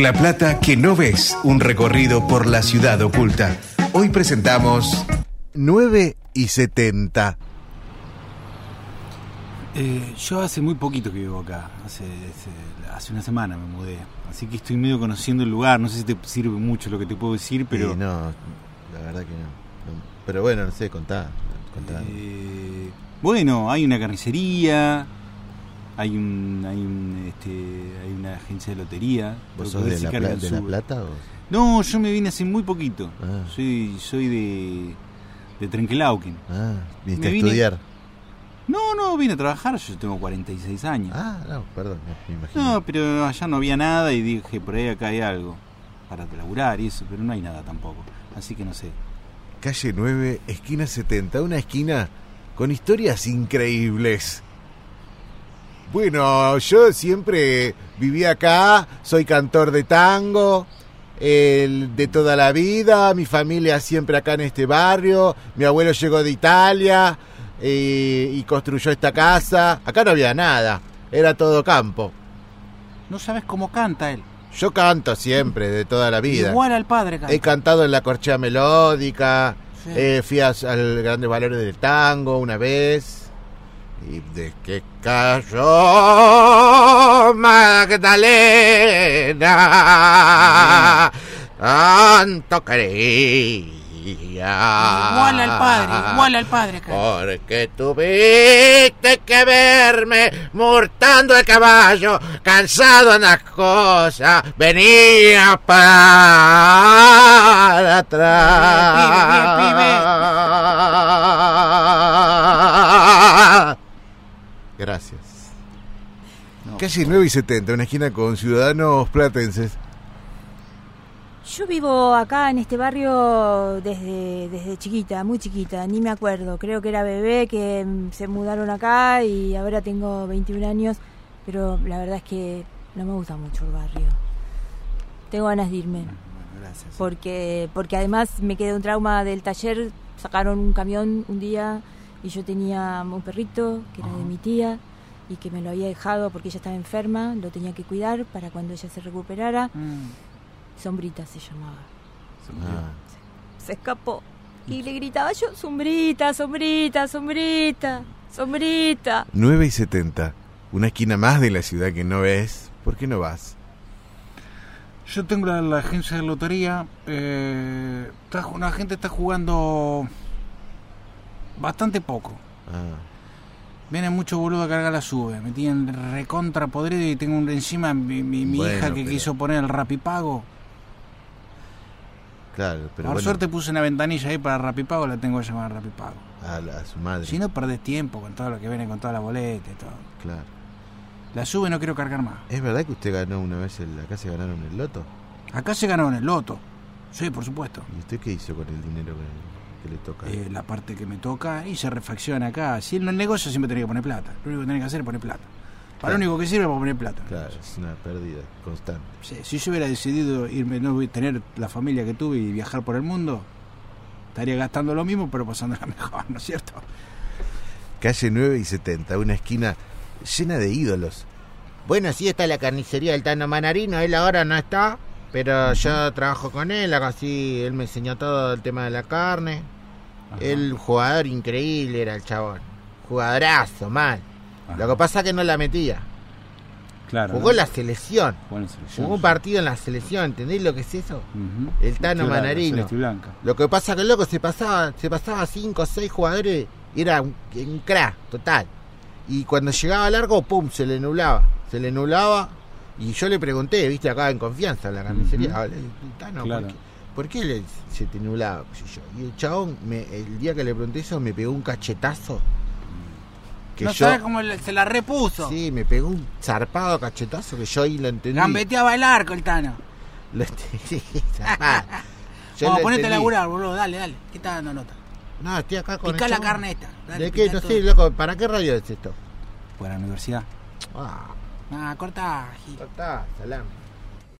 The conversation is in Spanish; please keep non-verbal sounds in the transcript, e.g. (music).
La plata que no ves, un recorrido por la ciudad oculta. Hoy presentamos 9 y 70. Eh, yo hace muy poquito que vivo acá, hace, hace, hace una semana me mudé, así que estoy medio conociendo el lugar, no sé si te sirve mucho lo que te puedo decir, pero... Sí, no, la verdad que no. No, Pero bueno, no sé, contá. contá. Eh, bueno, hay una carnicería, hay un, hay un, este, hay una agencia de lotería. ¿Vos sos de, la, Pla- de. Plata o...? No, yo me vine hace muy poquito. Ah. Soy, soy de, de Trenquelauquen. Ah, viniste a estudiar. No, no, vine a trabajar, yo tengo 46 años. Ah, no, perdón, me, me imagino. No, pero allá no había nada y dije, por ahí acá hay algo para laburar y eso, pero no hay nada tampoco. Así que no sé. Calle 9, esquina 70, una esquina con historias increíbles. Bueno, yo siempre viví acá, soy cantor de tango, el de toda la vida, mi familia siempre acá en este barrio, mi abuelo llegó de Italia eh, y construyó esta casa. Acá no había nada, era todo campo. No sabes cómo canta él. Yo canto siempre, de toda la vida. Igual al padre canta. He cantado en la corchea melódica, Sí. Eh, eh, fui a- al Grandes Valores del Tango una vez. Y de que cayó Magdalena, tanto quería. Igual al padre, igual al padre. Porque tuviste que verme murtando el caballo, cansado en las cosas, venía para atrás. Gracias. No, Calle 9 y 70, una esquina con ciudadanos platenses. Yo vivo acá en este barrio desde, desde chiquita, muy chiquita, ni me acuerdo. Creo que era bebé que mm, se mudaron acá y ahora tengo 21 años, pero la verdad es que no me gusta mucho el barrio. Tengo ganas de irme, bueno, gracias. porque, porque además me quedé un trauma del taller, sacaron un camión un día y yo tenía un perrito que era de mi tía y que me lo había dejado porque ella estaba enferma, lo tenía que cuidar para cuando ella se recuperara. Mm, Sombrita se llamaba. Ah, se escapó. Y le gritaba yo, sombrita, sombrita, sombrita, sombrita. 9 y 70, una esquina más de la ciudad que no ves. ¿Por qué no vas? Yo tengo la, la agencia de lotería. Eh, está, la gente está jugando bastante poco. Ah, Viene mucho boludo a cargar la sube. Me tienen recontra podrido y tengo un, encima mi, mi- mi Bueno, hija que pero- quiso poner el rapipago. claro, pero Por bueno, suerte puse una ventanilla ahí para rapipago, la tengo que llamar rapipago. a, la- a su madre. Si no, perdés tiempo con todo lo que viene, con toda la boleta y todo. Claro. La sube no quiero cargar más. ¿Es verdad que usted ganó una vez el, acá se ganaron el loto? Acá se ganó en el loto. Sí, por supuesto. ¿Y usted qué hizo con el dinero que, que le toca? Eh, la parte que me toca y se refacciona acá. Si en el negocio siempre tenés que poner plata. Lo único que tenés que hacer es poner plata. Para Claro. lo único que sirve es para poner plata. Claro, es una pérdida constante. Sí, si yo hubiera decidido irme, no tener la familia que tuve y viajar por el mundo, estaría gastando lo mismo, pero pasándola (laughs) mejor, ¿no es cierto? Calle 9 y 70, una esquina llena de ídolos. Bueno, sí está la carnicería del Tano Manarino, él ahora no está, pero yo trabajo con él, así él me enseñó todo el tema de la carne. El jugador increíble era el chabón. Jugadorazo, mal. Lo que pasa es que no la metía. Claro. Jugó en la selección. Jugó selección. Jugó un partido en la selección, ¿entendés lo que es eso? El Tano Manarino. Lo que pasa que el loco se pasaba, se pasaba cinco o seis jugadores, era un, un crack total. Y cuando llegaba largo, pum, se le nublaba. Se le nublaba. Y yo le pregunté, viste, acá en confianza, en la carnicería, Ujú. "Hable, Tano, Claro. ¿por qué, por qué le- se te nublaba? Y el chabón, me- el día que le pregunté eso, me pegó un cachetazo. Que no yo, sabes cómo le- se la repuso. Sí, me pegó un zarpado cachetazo que yo ahí lo entendí. Gambeteaba el arco el Tano. (laughs) Lo entendí, (laughs) Vamos, lo ponete a entendí. laburar, boludo. Dale, dale. ¿Qué estás dando nota? No, estoy acá con el Picá la chabón. carne esta. Dale, ¿De qué? No sé, loco. ¿Para qué radio es esto? Fue a la universidad. Ah, Ah, corta. Gil. está, salame.